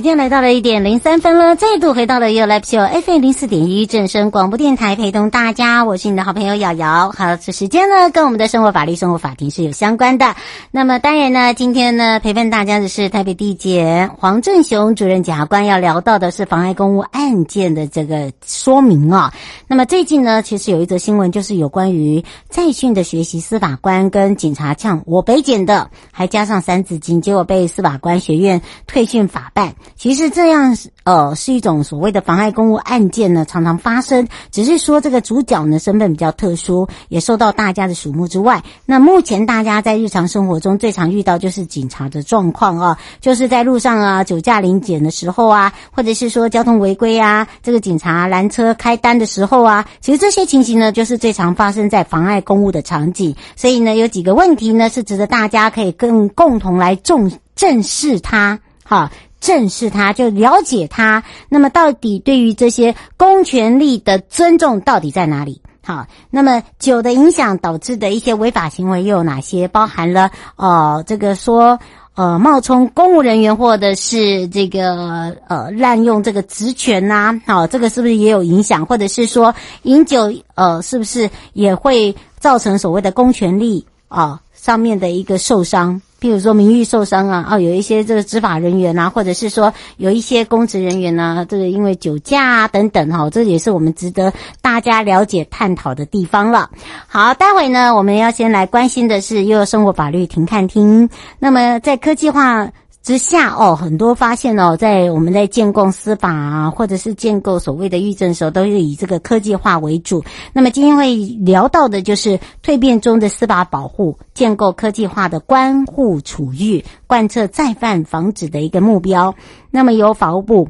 时间来到了一点零三分了，再度回到了 You Live Show FM 零四点一正声广播电台，陪同大家，我是你的好朋友瑶瑶。好，这时间呢，跟我们的生活法律、生活法庭是有相关的。那么当然呢，今天呢，陪伴大家的是台北地检黄正雄主任检察官，要聊到的是妨碍公务案件的这个说明啊。那么最近呢，其实有一则新闻，就是有关于在训的学习司法官跟警察呛我北检的，还加上三字经，结果被司法官学院退训法办。其实这样呃是一种所谓的妨碍公务案件呢，常常发生。只是说这个主角呢身份比较特殊，也受到大家的瞩目之外，那目前大家在日常生活中最常遇到就是警察的状况啊，就是在路上啊酒驾临检的时候啊，或者是说交通违规啊，这个警察拦车开单的时候啊，其实这些情形呢就是最常发生在妨碍公务的场景。所以呢，有几个问题呢是值得大家可以更共同来重正视它，哈。正视他，就了解他。那么，到底对于这些公权力的尊重到底在哪里？好，那么酒的影响导致的一些违法行为又有哪些？包含了呃，这个说呃冒充公务人员，或者是这个呃滥用这个职权呐、啊？好，这个是不是也有影响？或者是说饮酒呃，是不是也会造成所谓的公权力啊、上面的一个受伤？譬如说名誉受伤啊，哦，有一些这个执法人员啊，或者是说有一些公职人员呢，这个因为酒驾啊等等哈，这也是我们值得大家了解探讨的地方了。好，待会呢，我们要先来关心的是又有生活法律庭看庭。那么在科技化之下哦，很多发现哦，在我们在建构司法啊，或者是建构所谓的预政的时候，都是以这个科技化为主。那么今天会聊到的就是蜕变中的司法保护，建构科技化的关户处遇，贯彻再犯防止的一个目标。那么由法务部。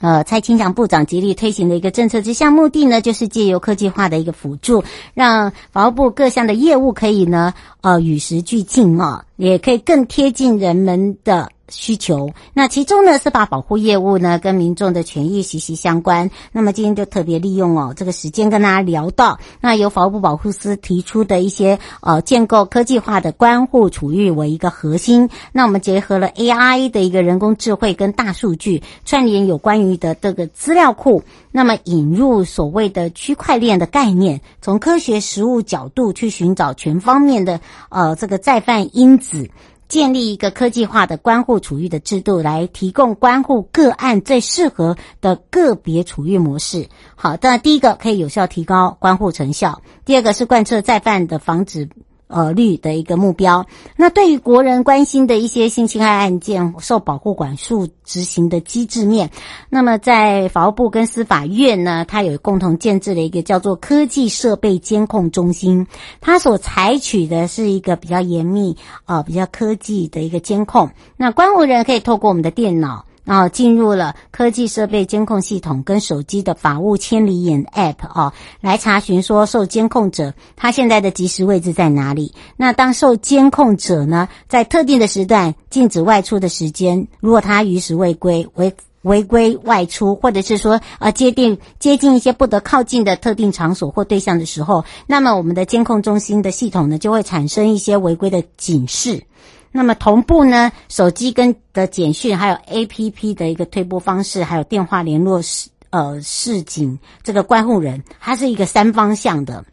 呃，蔡清祥部长极力推行的一个政策之下，目的呢，就是借由科技化的一个辅助，让法务部各项的业务可以呢，呃，与时俱进啊，也可以更贴近人们的。需求，那其中呢，司法保护业务呢，跟民众的权益息息相关。那么今天就特别利用哦这个时间跟大家聊到，那由法务部保护司提出的一些呃建构科技化的关护处遇为一个核心。那我们结合了 AI 的一个人工智慧跟大数据串联有关于的这个资料库，那么引入所谓的区块链的概念，从科学实务角度去寻找全方面的呃这个再犯因子。建立一个科技化的关护处遇的制度，来提供关护个案最适合的个别处遇模式。好的，第一个可以有效提高关护成效，第二个是贯彻再犯的防止。呃，率的一个目标。那对于国人关心的一些性侵害案件受保护管束执行的机制面，那么在法务部跟司法院呢，它有共同建置了一个叫做科技设备监控中心，它所采取的是一个比较严密呃比较科技的一个监控。那关务人可以透过我们的电脑。然后进入了科技设备监控系统跟手机的法务千里眼 App 哦，来查询说受监控者他现在的即时位置在哪里。那当受监控者呢，在特定的时段禁止外出的时间，如果他逾时未归、违违规外出，或者是说呃接近接近一些不得靠近的特定场所或对象的时候，那么我们的监控中心的系统呢，就会产生一些违规的警示。那么同步呢，手机跟的简讯，还有 APP 的一个推播方式，还有电话联络示呃示警这个关护人，它是一个三方向的。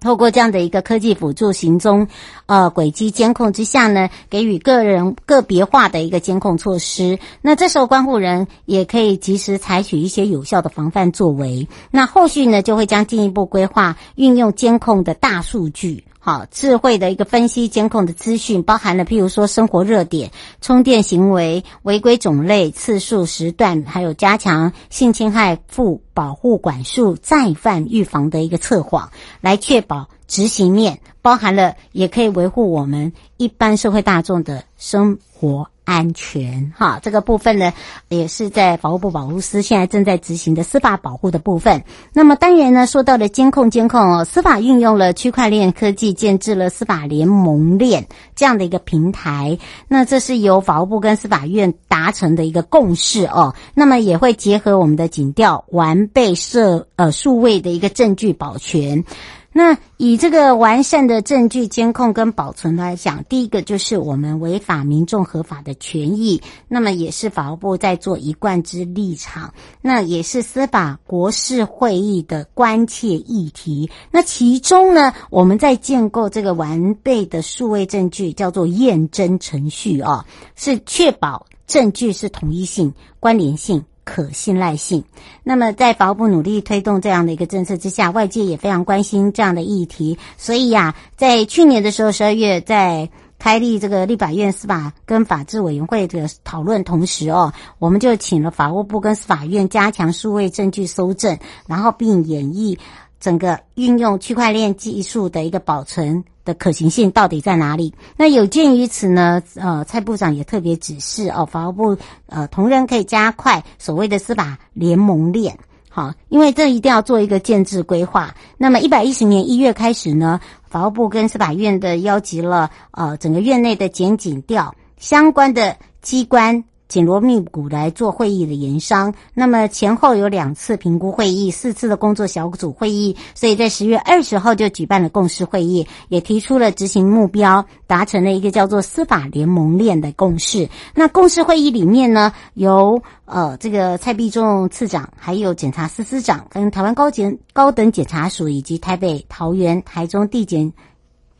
透过这样的一个科技辅助行踪呃轨迹监控之下呢，给予个人个别化的一个监控措施。那这时候关护人也可以及时采取一些有效的防范作为。那后续呢，就会将进一步规划运用监控的大数据。好，智慧的一个分析监控的资讯，包含了譬如说生活热点、充电行为、违规种类、次数、时段，还有加强性侵害妇保护管束、再犯预防的一个测谎，来确保执行面，包含了也可以维护我们一般社会大众的生活。安全哈，这个部分呢，也是在法务部保护司现在正在执行的司法保护的部分。那么当然呢，说到了监控，监控哦，司法运用了区块链科技，建置了司法联盟链这样的一个平台。那这是由法务部跟司法院达成的一个共识哦。那么也会结合我们的警调，完备设呃数位的一个证据保全。那以这个完善的证据监控跟保存来讲，第一个就是我们违法民众合法的权益，那么也是法务部在做一贯之立场，那也是司法国事会议的关切议题。那其中呢，我们在建构这个完备的数位证据，叫做验证程序啊，是确保证据是统一性、关联性。可信赖性。那么，在法务部努力推动这样的一个政策之下，外界也非常关心这样的议题。所以呀、在去年的时候，十二月在开立这个立法院司法跟法制委员会的讨论同时哦，我们就请了法务部跟司法院加强数位证据搜证，然后并演绎整个运用区块链技术的一个保存。的可行性到底在哪里？那有鉴于此呢，呃，蔡部长也特别指示哦，法务部呃同仁可以加快所谓的司法联盟链，好，因为这一定要做一个建制规划。那么一百一十年一月开始呢，法务部跟司法院的邀集了呃整个院内的检警调相关的机关。紧锣密鼓来做会议的研商，那么前后有两次评估会议，四次的工作小组会议，所以在十月二十号就举办了共识会议，也提出了执行目标，达成了一个叫做司法联盟链的共识。那共识会议里面呢，由呃这个蔡必仲次长，还有检察司司长，跟台湾高检高等检察署以及台北、桃园、台中地检。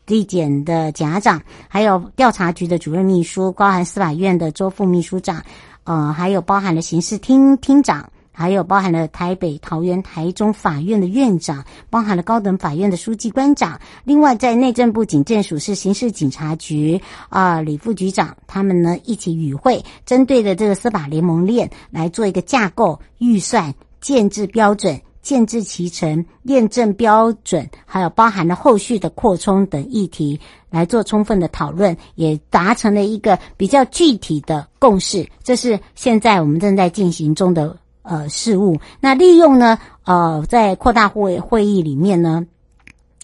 地检的检察长，还有调查局的主任秘书，包含司法院的周副秘书长，呃，还有包含了刑事厅厅长，还有包含了台北、桃园、台中法院的院长，包含了高等法院的书记官长。另外，在内政部警政署是刑事警察局啊、李副局长，他们呢一起与会，针对的这个司法联盟链来做一个架构、预算、建制标准。建制其成、验证标准，还有包含了后续的扩充等议题，来做充分的讨论，也达成了一个比较具体的共识。这是现在我们正在进行中的呃事务。那利用呢，呃，在扩大会会议里面呢。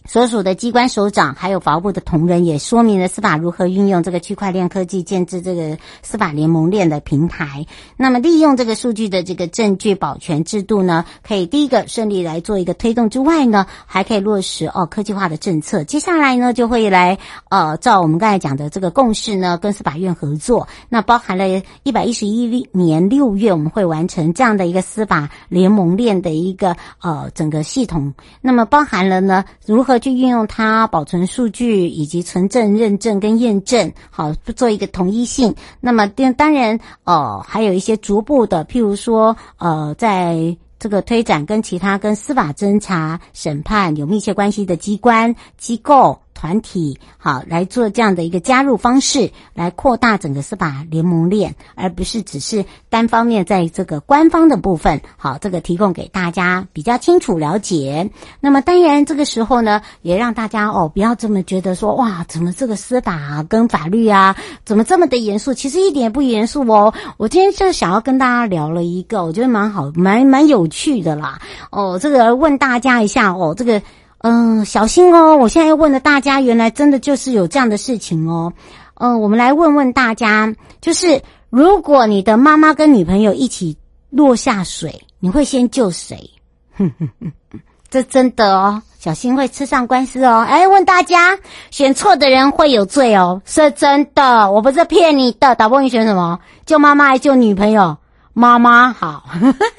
所属的机关首长，还有法务部的同仁，也说明了司法如何运用这个区块链科技建置这个司法联盟链的平台。那么，利用这个数据的这个证据保全制度呢，可以第一个顺利来做一个推动之外呢，还可以落实哦科技化的政策。接下来呢，就会来呃照我们刚才讲的这个共识呢，跟司法院合作。那包含了一百一十一年六月，我们会完成这样的一个司法联盟链的一个呃整个系统。那么包含了呢如何。就运用它保存数据以及存证、认证跟验证，好做一个统一性。那么当当然，哦，还有一些逐步的，譬如说，呃，在这个推展跟其他跟司法侦查、审判有密切关系的机关机构。团体好来做这样的一个加入方式，来扩大整个司法联盟链，而不是只是单方面在这个官方的部分。好，这个提供给大家比较清楚了解。那么当然这个时候呢，也让大家哦不要这么觉得说哇，怎么这个司法啊跟法律啊怎么这么的严肃？其实一点也不严肃哦。我今天就想要跟大家聊了一个，我觉得蛮好，蛮蛮有趣的啦。哦，这个问大家一下哦，这个。嗯，小心哦！我现在又问了大家，原来真的就是有这样的事情哦。嗯，我们来问问大家，就是如果你的妈妈跟女朋友一起落下水，你会先救谁？哼哼哼，这真的哦，小心会吃上官司哦。哎，问大家，选错的人会有罪哦，是真的，我不是骗你的。导播，你选什么？救妈妈还是救女朋友？妈妈好，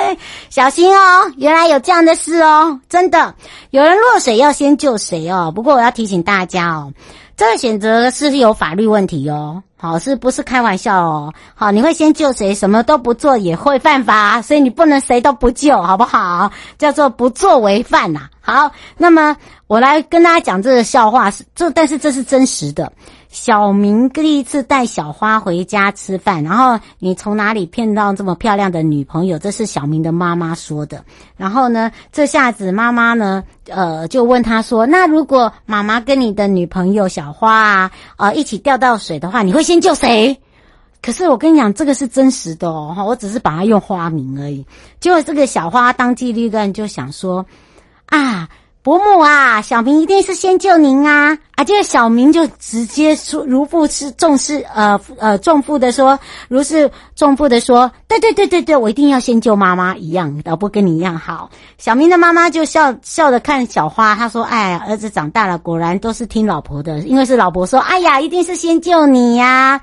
小心哦！原来有这样的事哦，真的，有人落水要先救谁哦。不过我要提醒大家哦，这个选择是有法律问题哦。好，是不是开玩笑哦？好，你会先救谁？什么都不做也会犯法，所以你不能谁都不救，好不好？叫做不作为犯呐。好，那么我来跟大家讲这个笑话，是这，但是这是真实的。小明第一次带小花回家吃饭，然后你从哪里骗到这么漂亮的女朋友？这是小明的妈妈说的。然后呢，这下子妈妈呢，呃，就问他说：“那如果妈妈跟你的女朋友小花啊，呃，一起掉到水的话，你会先救谁？”可是我跟你讲，这个是真实的哦，我只是把它用花名而已。结果这个小花当机立断就想说：“啊。”伯母啊，小明一定是先救您啊！啊，这个小明就直接说，如负是重视，呃呃，重负的说，如是重负的说，对对对对对，我一定要先救妈妈一样，老婆跟你一样好。小明的妈妈就笑笑着看小花，她说：“哎呀，儿子长大了，果然都是听老婆的，因为是老婆说，哎呀，一定是先救你呀。”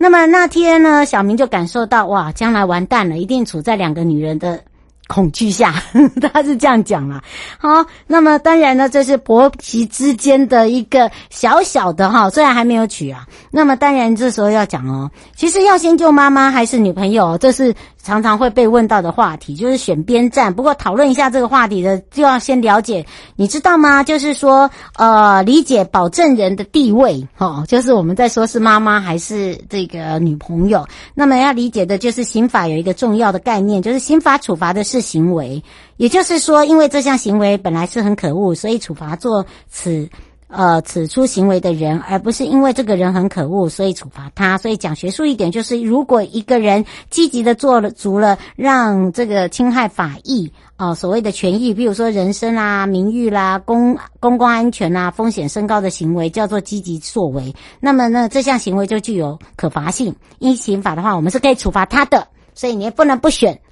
那么那天呢，小明就感受到，哇，将来完蛋了，一定处在两个女人的。恐惧下，他是这样讲啦。好，那么当然呢，这是婆媳之间的一个小小的哈，虽然还没有娶啊。那么当然这时候要讲哦，其实要先救妈妈还是女朋友，这是。常常会被问到的话题就是选边站，不过讨论一下这个话题的，就要先了解，你知道吗？就是说，呃，理解保证人的地位，哦，就是我们在说是妈妈还是这个女朋友。那么要理解的就是刑法有一个重要的概念，就是刑法处罚的是行为，也就是说，因为这项行为本来是很可恶，所以处罚做此。呃，此出行为的人，而不是因为这个人很可恶，所以处罚他。所以讲学术一点，就是如果一个人积极的做了足了让这个侵害法益啊、所谓的权益，比如说人身啦、名誉啦、公公共安全啦，风险升高的行为，叫做积极作为。那么呢，这项行为就具有可罚性。依刑法的话，我们是可以处罚他的。所以你也不能不选，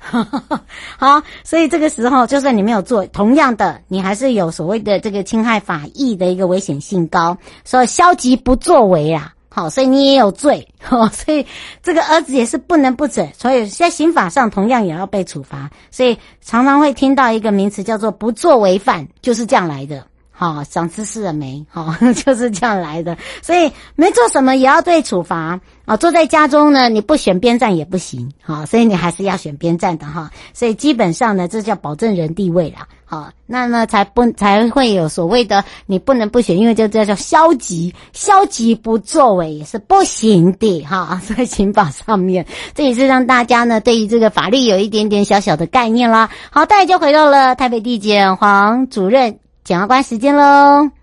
好，所以这个时候就算你没有做，同样的，你还是有所谓的这个侵害法益的一个危险性高，所以消极不作为啊，好，所以你也有罪，所以这个儿子也是不能不准，所以在刑法上同样也要被处罚，所以常常会听到一个名词叫做不作为犯，就是这样来的。好，长知识了没？好，就是这样来的。所以没做什么也要被处罚啊！坐在家中呢，你不选边站也不行。好，所以你还是要选边站的哈。所以基本上呢，这叫保证人地位啦。好，那呢才不才会有所谓的你不能不选，因为这这叫消极，消极不作为也是不行的哈。在刑法上面，这也是让大家呢对于这个法律有一点点小小的概念啦。好，大家就回到了台北地检黄主任。检察官时间喽。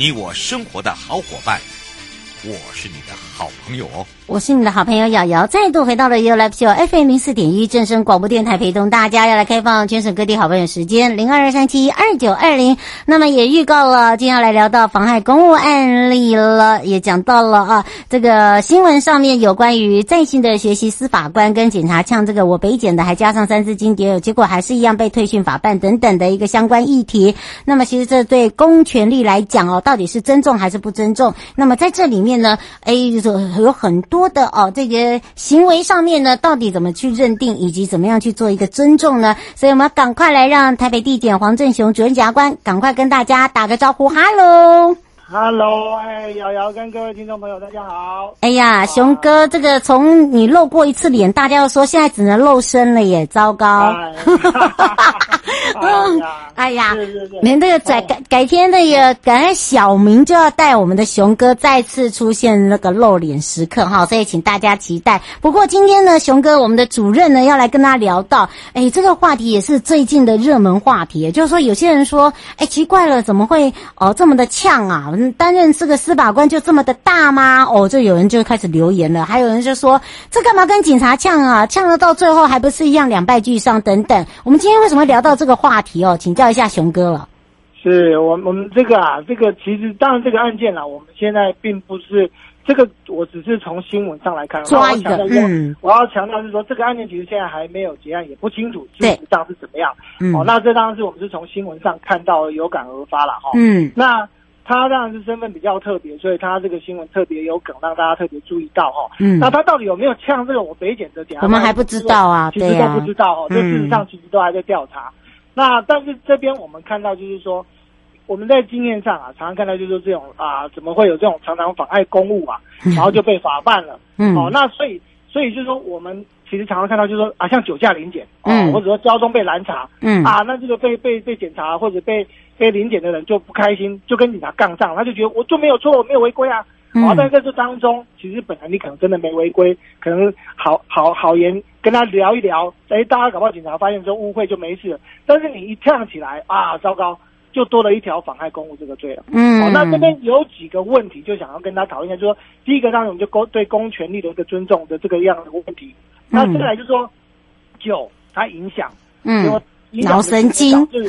你我生活的好伙伴，我是你的好朋友哦。我是你的好朋友瑶瑶，再度回到了 U L P F M 零四点一正声广播电台，陪同大家要来开放全省各地好朋友时间零二二三七二九二零。那么也预告了，今天要来聊到妨害公务案例了，也讲到了啊，这个新闻上面有关于在线的学习司法官跟检察呛这个我北检的，还加上三字经牒，结果还是一样被退训法办等等的一个相关议题。那么其实这对公权力来讲哦，到底是尊重还是不尊重？那么在这里面呢，哎，有很多。的哦，这个行为上面呢，到底怎么去认定，以及怎么样去做一个尊重呢？所以我们赶快来让台北地检黄正雄主任检察官赶快跟大家打个招呼，哈喽。Hello，哎，瑶瑶跟各位听众朋友，大家好。哎呀，熊哥，这个从你露过一次脸，大家要说现在只能露身了耶，糟糕。哎 呀，您这个改改改天那个改天小明就要带我们的熊哥再次出现那个露脸时刻哈，所以请大家期待。不过今天呢，熊哥我们的主任呢要来跟大家聊到，哎，这个话题也是最近的热门话题，就是说有些人说，哎，奇怪了，怎么会哦这么的呛啊？担任这个司法官就这么的大吗？哦，就有人就开始留言了，还有人就说这干嘛跟警察呛啊？呛了到最后还不是一样两败俱伤等等。我们今天为什么聊到这个话题哦？请教一下熊哥了。是我我们这个啊，这个其实当然这个案件啊，我们现在并不是这个，我只是从新闻上来看。抓一个，嗯，我要强调是说，这个案件其实现在还没有结案，也不清楚事实上是怎么样。嗯，哦，那这当然是我们是从新闻上看到有感而发了哈。嗯，那他当然是身份比较特别，所以他这个新闻特别有梗，让大家特别注意到哈。嗯，那他到底有没有呛这个我北检的检？我们还不知道啊，其实都不知道哦。这事实上其实都还在调查。那但是这边我们看到就是说，我们在经验上啊，常常看到就是说这种啊，怎么会有这种常常妨碍公务啊，然后就被法办了。嗯，哦，那所以所以就是说，我们其实常常看到就是说啊，像酒驾临检，嗯，或者说交通被拦查，嗯，啊，那这个被被被检查或者被被临检的人就不开心，就跟警察杠上，他就觉得我就没有错，我没有违规啊。嗯，啊，但在这当中，其实本来你可能真的没违规，可能好好好言跟他聊一聊，哎，大家搞不好警察发现说误会就没事了。但是你一呛起来啊，糟糕，就多了一条妨害公务这个罪了。嗯，好，那这边有几个问题，就想要跟他讨论一下，就是说第一个当然我们就公对公权力的一个尊重的这个样的问题。嗯，那接下来就是说酒它影响，嗯，脑神经是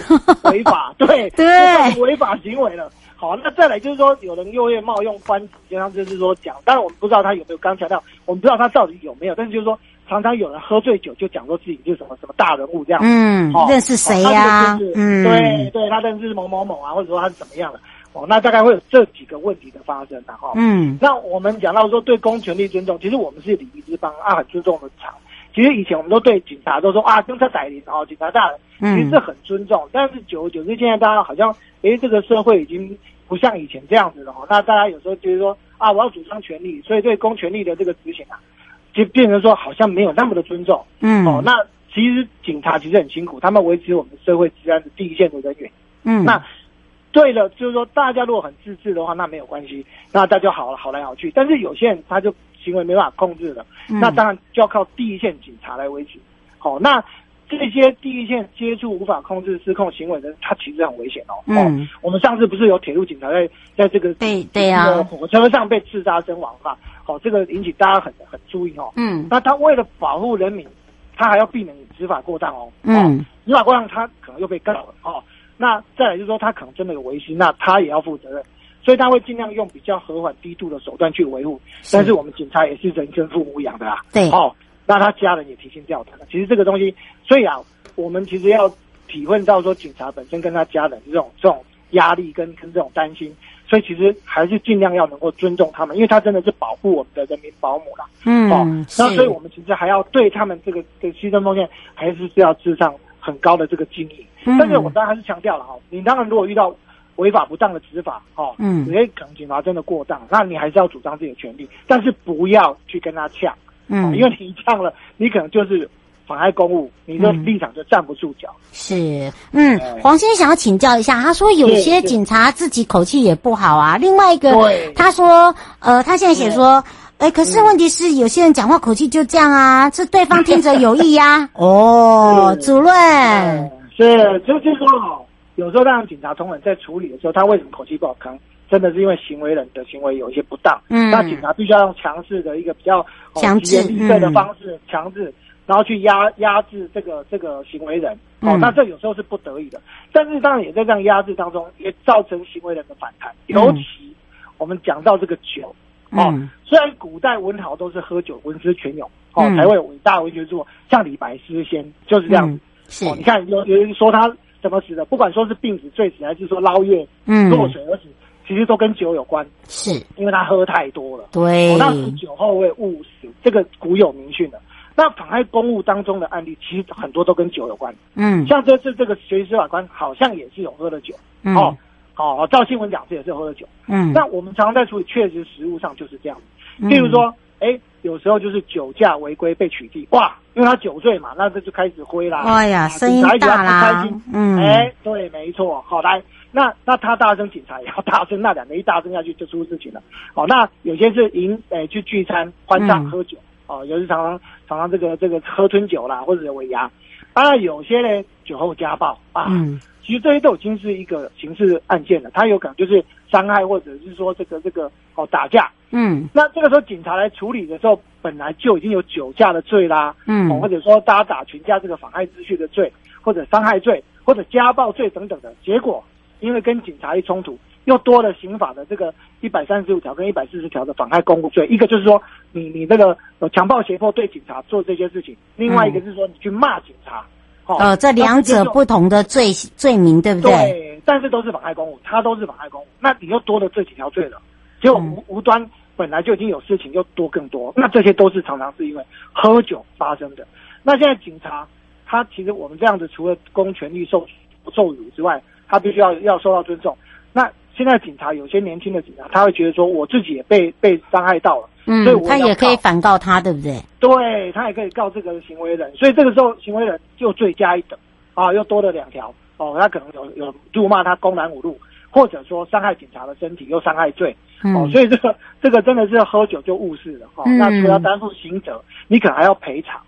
违法，对对，违法行为了。好，那再来就是说，有人又会冒用官职，就像就是说讲，当然我们不知道他有没有刚强调，我们不知道他到底有没有，但是就是说，常常有人喝醉酒就讲说自己就是什么什么大人物这样，嗯，哦、认识谁呀、啊？就是、嗯，对对，他认识某某某啊，或者说他是怎么样的，哦，那大概会有这几个问题的发生的哈。嗯，那我们讲到说对公权力尊重，其实我们是礼仪之邦啊，很尊重的场。其实以前我们都对警察都说啊，警察逮人哦，警察大人，其实是很尊重。嗯、但是久而久之，现在大家好像，哎，这个社会已经不像以前这样子了哈。那大家有时候就是说啊，我要主张权利，所以对公权力的这个执行啊，就变成说好像没有那么的尊重。嗯，哦，那其实警察其实很辛苦，他们维持我们社会治安的第一线的人员。嗯，那对了，就是说大家如果很自治的话，那没有关系，那大家就好了，好来好去。但是有些人他就。行为没办法控制的，那当然就要靠第一线警察来维持。好，那这些第一线接触无法控制失控行为的人，他其实很危险哦。嗯，我们上次不是有铁路警察在在这个对对啊火车上被刺杀身亡嘛？好，这个引起大家很很注意哦。嗯，那他为了保护人民，他还要避免执法过当哦。嗯，执法过当他可能又被告了哦。那再来就是说他可能真的有违心，那他也要负责任。所以他会尽量用比较和缓低度的手段去维护，但是我们警察也是人跟父母养的啦。对，哦，那他家人也提心吊胆的。其实这个东西，所以啊，我们其实要体会到说，警察本身跟他家人这种这种压力跟跟这种担心，所以其实还是尽量要能够尊重他们，因为他真的是保护我们的人民保姆啦。嗯，哦，那所以我们其实还要对他们这个这个牺牲奉献，还是是要致上很高的这个敬意。嗯，但是我当然还是强调了哈，你当然如果遇到。违法不当的执法，哦，嗯，也可能警察真的过当，那你还是要主张自己的权利，但是不要去跟他呛，嗯，因为你呛了，你可能就是妨碍公务，你的立场就站不住脚。是，嗯，黄先生想要请教一下，他说有些警察自己口气也不好啊，另外一个，他说，呃，他现在写说，哎，可是问题是有些人讲话口气就这样啊，是对方听者有意呀，哦，主任，是，就就说好。有时候让警察同仁在处理的时候，他为什么口气不好？可能真的是因为行为人的行为有一些不当。嗯，那警察必须要用强势的一个比较强制力对的方式，强制，然后去压压制这个这个行为人。哦，那这有时候是不得已的，但是当然也在这样压制当中，也造成行为人的反弹。尤其我们讲到这个酒，哦，虽然古代文豪都是喝酒文思泉涌，哦，才会有伟大文学作，像李白诗仙就是这样子。是，你看有有人说他。怎么死的？不管说是病死、醉死，还是说捞月落水而死，嗯、其实都跟酒有关。是，因为他喝太多了。对，哦、那是酒后会误死，这个古有明训的。那妨害公务当中的案例，其实很多都跟酒有关。嗯，像这次这个学习司法官好像也是有喝了酒。嗯、哦，哦，照新闻讲是也是喝了酒。嗯，那我们常常在处理，确实实务上就是这样。譬如说，哎、嗯。有时候就是酒驾违规被取缔，哇，因为他酒醉嘛，那这就开始挥啦。哎呀，声音大啦，嗯，哎，对，没错，好来，那那他大声，警察也要大声，那两个一大声下去就出事情了。好，那有些是迎哎去聚餐欢唱喝酒，哦，有时常常常常这个这个喝吞酒啦，或者有尾牙。当然有些呢酒后家暴啊，其实这些都已经是一个刑事案件了，他有可能就是伤害或者是说这个这个哦打架，嗯，那这个时候警察来处理的时候，本来就已经有酒驾的罪啦，嗯，或者说大家打群架这个妨害秩序的罪，或者伤害罪，或者家暴罪等等的，结果因为跟警察一冲突，又多了刑法的这个一百三十五条跟一百四十条的妨害公务罪，一个就是说你你那个有强暴胁迫对警察做这些事情，另外一个是说你去骂警察。呃，这两者不同的罪罪名，对不对？对，但是都是妨害公务，他都是妨害公务。那你又多了这几条罪了，结果无、嗯、无端本来就已经有事情，又多更多。那这些都是常常是因为喝酒发生的。那现在警察，他其实我们这样子，除了公权力受受辱之外，他必须要要受到尊重。那现在警察有些年轻的警察，他会觉得说，我自己也被被伤害到了。嗯，所以他也可以反告他，对不对？对，他也可以告这个行为人，所以这个时候行为人就罪加一等啊，又多了两条哦。他可能有有辱骂他公然侮辱，或者说伤害警察的身体又伤害罪、嗯、哦。所以这个这个真的是喝酒就误事了哈、哦嗯。那除了担负刑责，你可能还要赔偿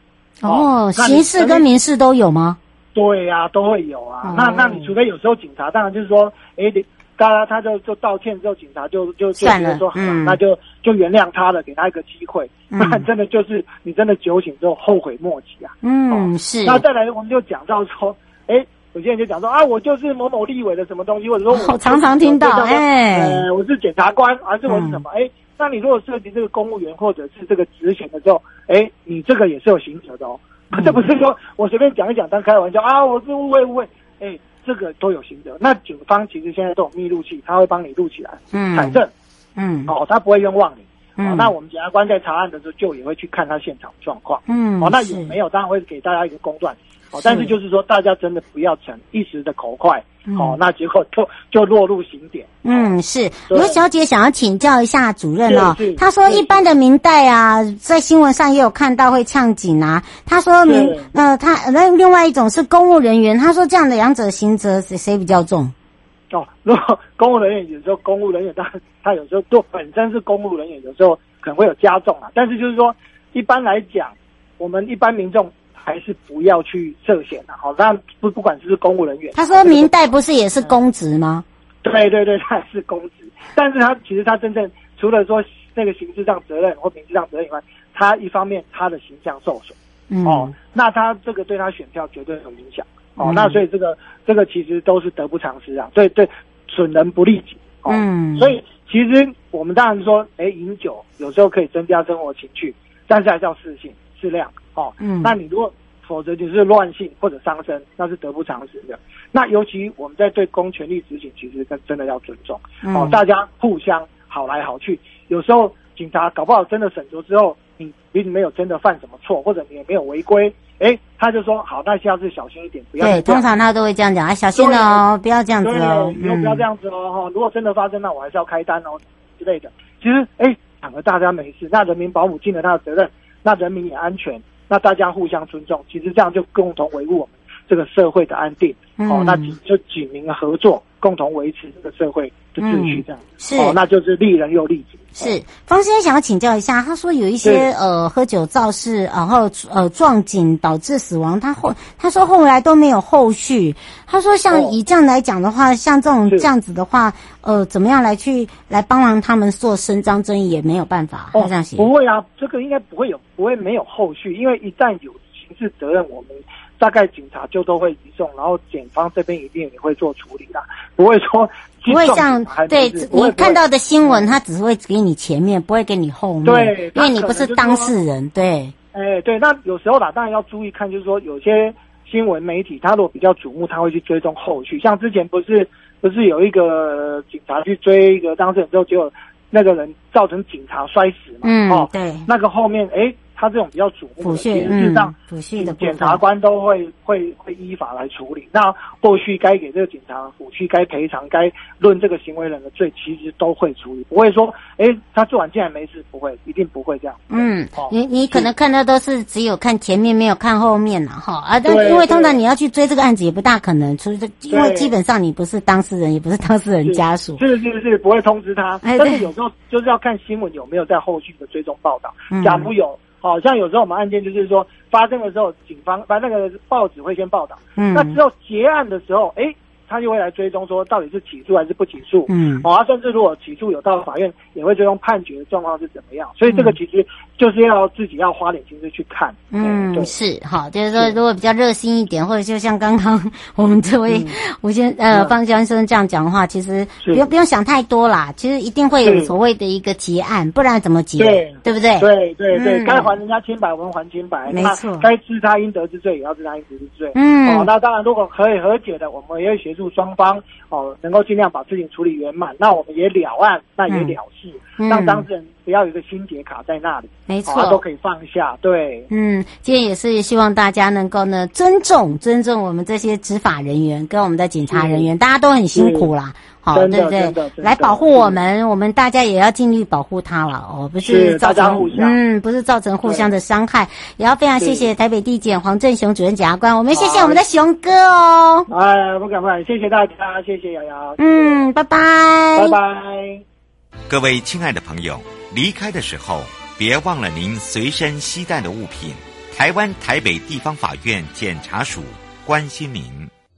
哦。刑事跟民事都有吗？对呀、啊，都会有啊。哦、那那你除非有时候警察，当然就是说，哎，你。当然，他就就道歉之后，警察就就就觉得说好了，嗯，那就就原谅他了，给他一个机会。那、嗯、真的就是你真的酒醒之后后悔莫及啊。嗯，哦、是。那再来，我们就讲到说，哎，有些人就讲说啊，我就是某某立委的什么东西，或者说我、哦、常常听到，哎，呃，我是检察官，还是我是什么？哎、嗯，那你如果涉及这个公务员或者是这个职权的时候，哎，你这个也是有刑责的哦。这、嗯、不是说我随便讲一讲当开玩笑啊，我是误会误会，哎。这个都有刑责，那警方其实现在都有密录器，他会帮你录起来，嗯，采证，嗯，哦，他不会冤枉你，嗯，哦，那我们检察官在查案的时候，就也会去看他现场状况，嗯，哦，那有没有，当然会给大家一个公断。哦，但是就是说，大家真的不要逞一时的口快，嗯、哦，那结果就就落入刑典。嗯，是。有小姐想要请教一下主任哦，她说一般的民代啊，在新闻上也有看到会呛警啊。她说明呃，他那另外一种是公务人员，她说这样的两者刑责谁谁比较重？哦，如果公务人员有时候公务人员他他有时候都本身是公务人员，有时候可能会有加重啊。但是就是说，一般来讲，我们一般民众。还是不要去涉险的，好，那不不管是不是公务人员，他说明代不是也是公职吗？对对对，他是公职，但是他其实他真正除了说那个刑事上责任或民事上责任以外，他一方面他的形象受损，嗯，哦，那他这个对他选票绝对有影响，哦，嗯、那所以这个这个其实都是得不偿失啊，对对，损人不利己，哦、嗯，所以其实我们当然说，哎，饮酒有时候可以增加生活情趣，但是还是要适性适量。哦，嗯，那你如果否则就是乱性或者伤身，那是得不偿失的。那尤其我们在对公权力执行，其实真真的要尊重，嗯，哦，大家互相好来好去。有时候警察搞不好真的审酌之后，你并没有真的犯什么错，或者你也没有违规，哎，他就说好，那下次小心一点，不要。对，通常他都会这样讲，啊，小心哦，不要这样子哦，以后不要这样子哦，哈，如果真的发生，那我还是要开单哦之类的。其实，哎，反而大家没事，那人民保姆尽了他的责任，那人民也安全。那大家互相尊重，其实这样就共同维护我们这个社会的安定。嗯、哦，那就警民合作，共同维持这个社会的秩序，这样、嗯、是哦，那就是利人又利己。是方先生想要请教一下，他说有一些呃喝酒肇事，然后呃撞警导致死亡，他后他说后来都没有后续。他说像以这样来讲的话，哦、像这种这样子的话，呃，怎么样来去来帮忙他们做伸张正义也没有办法。哦，这样行不会啊，这个应该不会有，不会没有后续，因为一旦有刑事责任，我们。大概警察就都会移送，然后检方这边一定也会做处理的，不会说不会像对你看到的新闻，他只会给你前面，不会给你后面，对，因为你不是当事人，对。哎，对，那有时候啦，当然要注意看，就是说有些新闻媒体，他如果比较瞩目，他会去追踪后续。像之前不是不是有一个警察去追一个当事人之后，结果那个人造成警察摔死嘛？嗯，哦，对，那个后面哎。他这种比较主目的，其实际上，检察官都会会会依法来处理。那后续该给这个警察抚恤、该赔偿、该论这个行为人的罪，其实都会处理，不会说，哎，他做完竟然没事，不会，一定不会这样。嗯，哦、你你可能看到都是只有看前面，没有看后面了哈。啊，但因为通常你要去追这个案子，也不大可能，除非因为基本上你不是当事人，也不是当事人家属，是是是，是，不会通知他。但是有时候就是要看新闻有没有在后续的追踪报道，假如有。好像有时候我们案件就是说发生的时候，警方把那个报纸会先报道，嗯，那之后结案的时候，哎，他就会来追踪说到底是起诉还是不起诉。嗯，啊，甚至如果起诉有到法院，也会追踪判决的状况是怎么样。所以这个其实就是要自己要花点心思去看。嗯，对是好，就是说如果比较热心一点，或者就像刚刚 我们这位吴先、嗯、呃方先生这样讲的话，其实不用不用想太多啦。其实一定会有所谓的一个结案，不然怎么结？对，对不对？对对对，该、嗯、还人家清白，我们还清白。没错，该治他应得之罪，也要治他应得之罪。嗯，哦，那当然，如果可以和解的，我们也会协助双方哦，能够尽量把事情处理圆满。那我们也了案，那也了事，嗯、让当事人不要有一个心结卡在那里。没错、哦，都可以放下。对，嗯，今天也是希望大家能够呢尊重尊重我们这些执法人员跟我们的警察人员，大家都很辛苦啦。好，对不对？来保护我们，我们大家也要尽力保护他了哦，不是造成嗯，不是造成互相的伤害。也要非常谢谢台北地检黄振雄主任检察官，我们谢谢我们的雄哥哦。哎，不敢不敢，谢谢大家，谢谢瑶瑶。嗯，拜拜，拜拜。各位亲爱的朋友，离开的时候别忘了您随身携带的物品。台湾台北地方法院检察署关心您。